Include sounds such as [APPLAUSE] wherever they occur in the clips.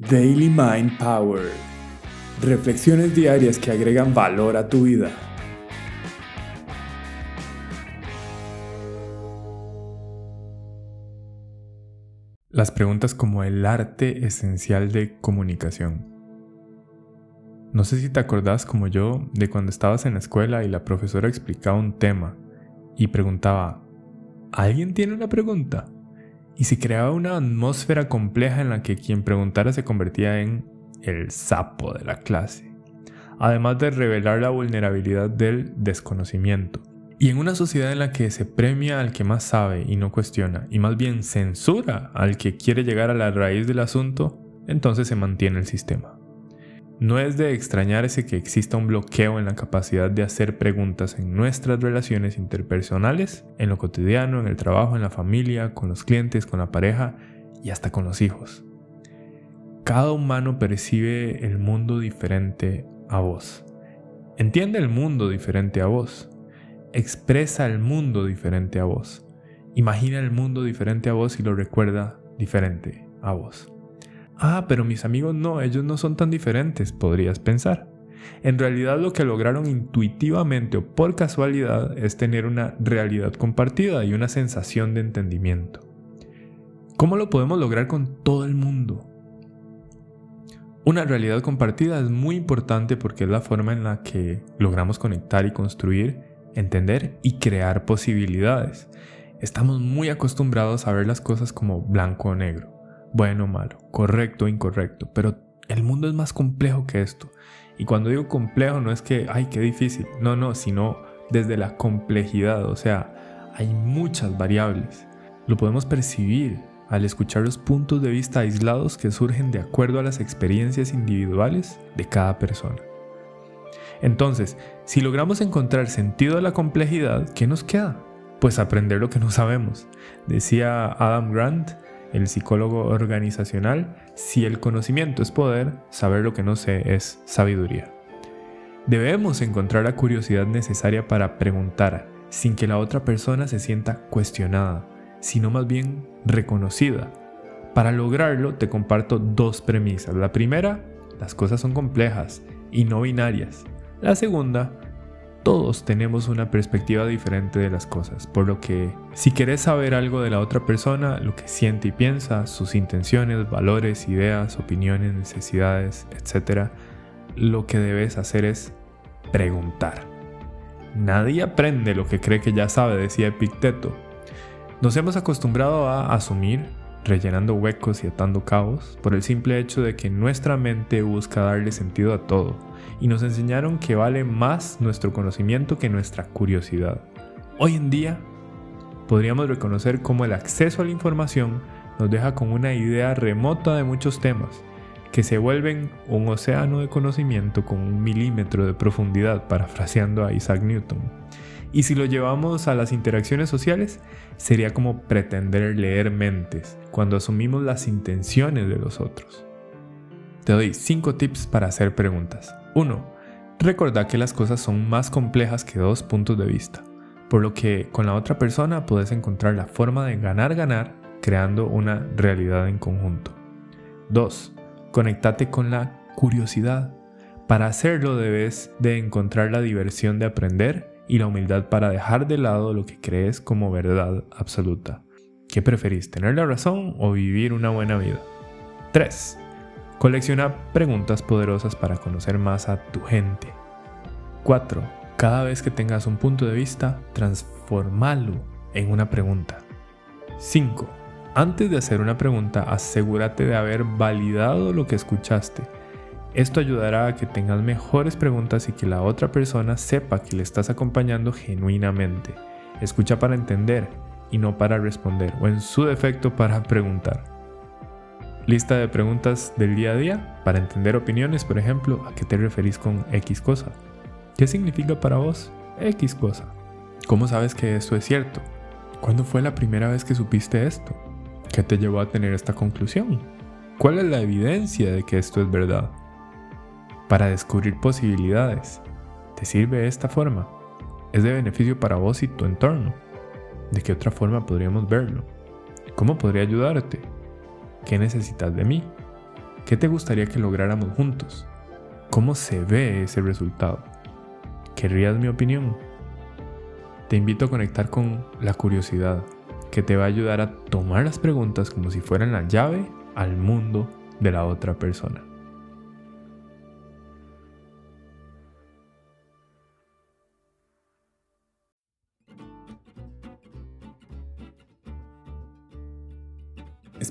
Daily Mind Power. Reflexiones diarias que agregan valor a tu vida. Las preguntas como el arte esencial de comunicación. No sé si te acordás como yo de cuando estabas en la escuela y la profesora explicaba un tema y preguntaba, ¿alguien tiene una pregunta? Y se creaba una atmósfera compleja en la que quien preguntara se convertía en el sapo de la clase, además de revelar la vulnerabilidad del desconocimiento. Y en una sociedad en la que se premia al que más sabe y no cuestiona, y más bien censura al que quiere llegar a la raíz del asunto, entonces se mantiene el sistema. No es de extrañarse que exista un bloqueo en la capacidad de hacer preguntas en nuestras relaciones interpersonales, en lo cotidiano, en el trabajo, en la familia, con los clientes, con la pareja y hasta con los hijos. Cada humano percibe el mundo diferente a vos. Entiende el mundo diferente a vos. Expresa el mundo diferente a vos. Imagina el mundo diferente a vos y lo recuerda diferente a vos. Ah, pero mis amigos no, ellos no son tan diferentes, podrías pensar. En realidad lo que lograron intuitivamente o por casualidad es tener una realidad compartida y una sensación de entendimiento. ¿Cómo lo podemos lograr con todo el mundo? Una realidad compartida es muy importante porque es la forma en la que logramos conectar y construir, entender y crear posibilidades. Estamos muy acostumbrados a ver las cosas como blanco o negro bueno o malo, correcto o incorrecto, pero el mundo es más complejo que esto. Y cuando digo complejo no es que, ay, qué difícil, no, no, sino desde la complejidad, o sea, hay muchas variables. Lo podemos percibir al escuchar los puntos de vista aislados que surgen de acuerdo a las experiencias individuales de cada persona. Entonces, si logramos encontrar sentido a la complejidad, ¿qué nos queda? Pues aprender lo que no sabemos. Decía Adam Grant, el psicólogo organizacional, si el conocimiento es poder, saber lo que no sé es sabiduría. Debemos encontrar la curiosidad necesaria para preguntar, sin que la otra persona se sienta cuestionada, sino más bien reconocida. Para lograrlo te comparto dos premisas. La primera, las cosas son complejas y no binarias. La segunda, todos tenemos una perspectiva diferente de las cosas, por lo que si querés saber algo de la otra persona, lo que siente y piensa, sus intenciones, valores, ideas, opiniones, necesidades, etc., lo que debes hacer es preguntar. Nadie aprende lo que cree que ya sabe, decía Epicteto. Nos hemos acostumbrado a asumir, rellenando huecos y atando cabos, por el simple hecho de que nuestra mente busca darle sentido a todo y nos enseñaron que vale más nuestro conocimiento que nuestra curiosidad. Hoy en día, podríamos reconocer cómo el acceso a la información nos deja con una idea remota de muchos temas, que se vuelven un océano de conocimiento con un milímetro de profundidad, parafraseando a Isaac Newton. Y si lo llevamos a las interacciones sociales, sería como pretender leer mentes cuando asumimos las intenciones de los otros. Te doy 5 tips para hacer preguntas. 1. Recordá que las cosas son más complejas que dos puntos de vista, por lo que con la otra persona puedes encontrar la forma de ganar-ganar creando una realidad en conjunto. 2. Conectate con la curiosidad. Para hacerlo debes de encontrar la diversión de aprender y la humildad para dejar de lado lo que crees como verdad absoluta. ¿Qué preferís, tener la razón o vivir una buena vida? 3. Colecciona preguntas poderosas para conocer más a tu gente. 4. Cada vez que tengas un punto de vista, transformalo en una pregunta. 5. Antes de hacer una pregunta, asegúrate de haber validado lo que escuchaste. Esto ayudará a que tengas mejores preguntas y que la otra persona sepa que le estás acompañando genuinamente. Escucha para entender y no para responder, o en su defecto para [LAUGHS] preguntar. Lista de preguntas del día a día para entender opiniones, por ejemplo, ¿a qué te referís con X cosa? ¿Qué significa para vos X cosa? ¿Cómo sabes que esto es cierto? ¿Cuándo fue la primera vez que supiste esto? ¿Qué te llevó a tener esta conclusión? ¿Cuál es la evidencia de que esto es verdad? Para descubrir posibilidades, ¿te sirve esta forma? ¿Es de beneficio para vos y tu entorno? ¿De qué otra forma podríamos verlo? ¿Cómo podría ayudarte? ¿Qué necesitas de mí? ¿Qué te gustaría que lográramos juntos? ¿Cómo se ve ese resultado? ¿Querrías mi opinión? Te invito a conectar con la curiosidad, que te va a ayudar a tomar las preguntas como si fueran la llave al mundo de la otra persona.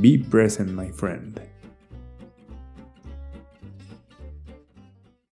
Be present, my friend.